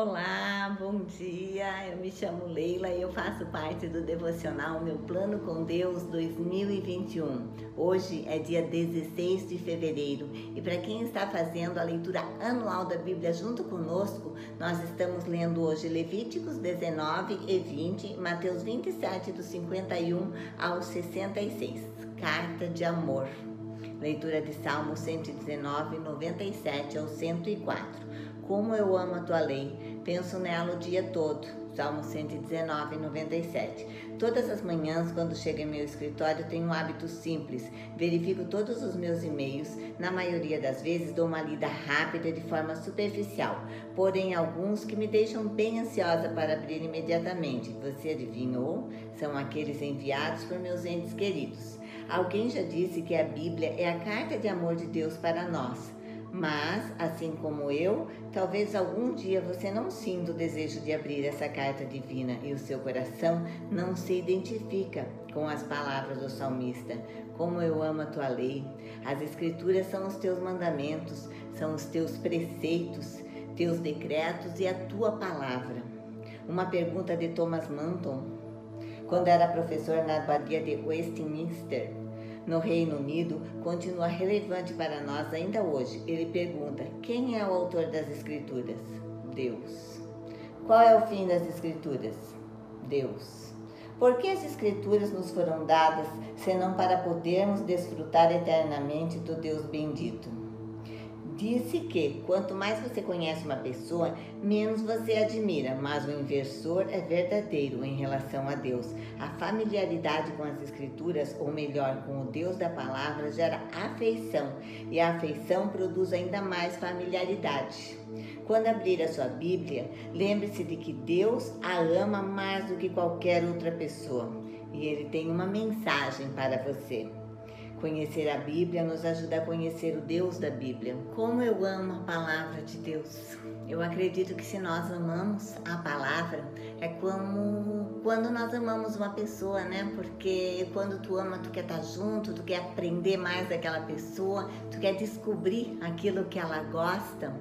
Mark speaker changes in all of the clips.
Speaker 1: Olá, bom dia. Eu me chamo Leila e eu faço parte do devocional Meu Plano com Deus 2021. Hoje é dia 16 de fevereiro e para quem está fazendo a leitura anual da Bíblia junto conosco, nós estamos lendo hoje Levíticos 19 e 20, Mateus 27 do 51 ao 66. Carta de amor. Leitura de Salmo 119, 97 ao 104. Como eu amo a tua lei, penso nela o dia todo. Salmo 119, 97. Todas as manhãs, quando chego em meu escritório, tenho um hábito simples. Verifico todos os meus e-mails. Na maioria das vezes, dou uma lida rápida de forma superficial, porém, alguns que me deixam bem ansiosa para abrir imediatamente. Você adivinhou? São aqueles enviados por meus entes queridos. Alguém já disse que a Bíblia é a carta de amor de Deus para nós. Mas, assim como eu, talvez algum dia você não sinta o desejo de abrir essa carta divina e o seu coração não se identifica com as palavras do salmista. Como eu amo a tua lei. As escrituras são os teus mandamentos, são os teus preceitos, teus decretos e a tua palavra. Uma pergunta de Thomas Manton, quando era professor na abadia de Westminster, no Reino Unido continua relevante para nós ainda hoje. Ele pergunta: quem é o autor das Escrituras? Deus. Qual é o fim das Escrituras? Deus. Por que as Escrituras nos foram dadas senão para podermos desfrutar eternamente do Deus bendito? Disse que quanto mais você conhece uma pessoa, menos você admira, mas o inversor é verdadeiro em relação a Deus. A familiaridade com as Escrituras, ou melhor, com o Deus da palavra, gera afeição, e a afeição produz ainda mais familiaridade. Quando abrir a sua Bíblia, lembre-se de que Deus a ama mais do que qualquer outra pessoa, e Ele tem uma mensagem para você. Conhecer a Bíblia nos ajuda a conhecer o Deus da Bíblia. Como eu amo a palavra de Deus. Eu acredito que se nós amamos a palavra, é como quando nós amamos uma pessoa, né? Porque quando tu ama, tu quer estar junto, tu quer aprender mais daquela pessoa, tu quer descobrir aquilo que ela gosta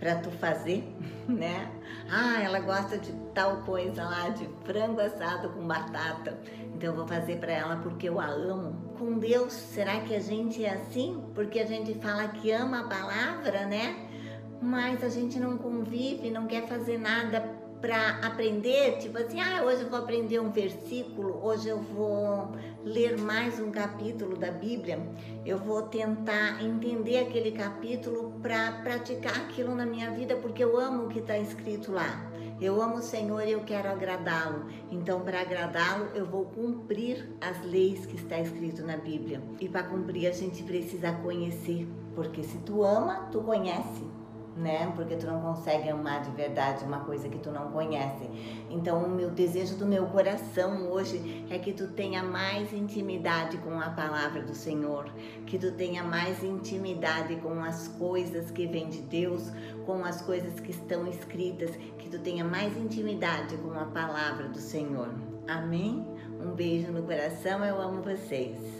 Speaker 1: para tu fazer, né? Ah, ela gosta de tal coisa lá, de frango assado com batata. Então eu vou fazer para ela porque eu a amo. Com Deus, será que a gente é assim? Porque a gente fala que ama a palavra, né? Mas a gente não convive, não quer fazer nada para aprender, tipo assim, ah, hoje eu vou aprender um versículo, hoje eu vou ler mais um capítulo da Bíblia, eu vou tentar entender aquele capítulo para praticar aquilo na minha vida, porque eu amo o que está escrito lá. Eu amo o Senhor e eu quero agradá-lo. Então, para agradá-lo, eu vou cumprir as leis que está escrito na Bíblia. E para cumprir, a gente precisa conhecer, porque se tu ama, tu conhece né? Porque tu não consegue amar de verdade uma coisa que tu não conhece. Então, o meu desejo do meu coração hoje é que tu tenha mais intimidade com a palavra do Senhor, que tu tenha mais intimidade com as coisas que vêm de Deus, com as coisas que estão escritas, que tu tenha mais intimidade com a palavra do Senhor. Amém? Um beijo no coração, eu amo vocês.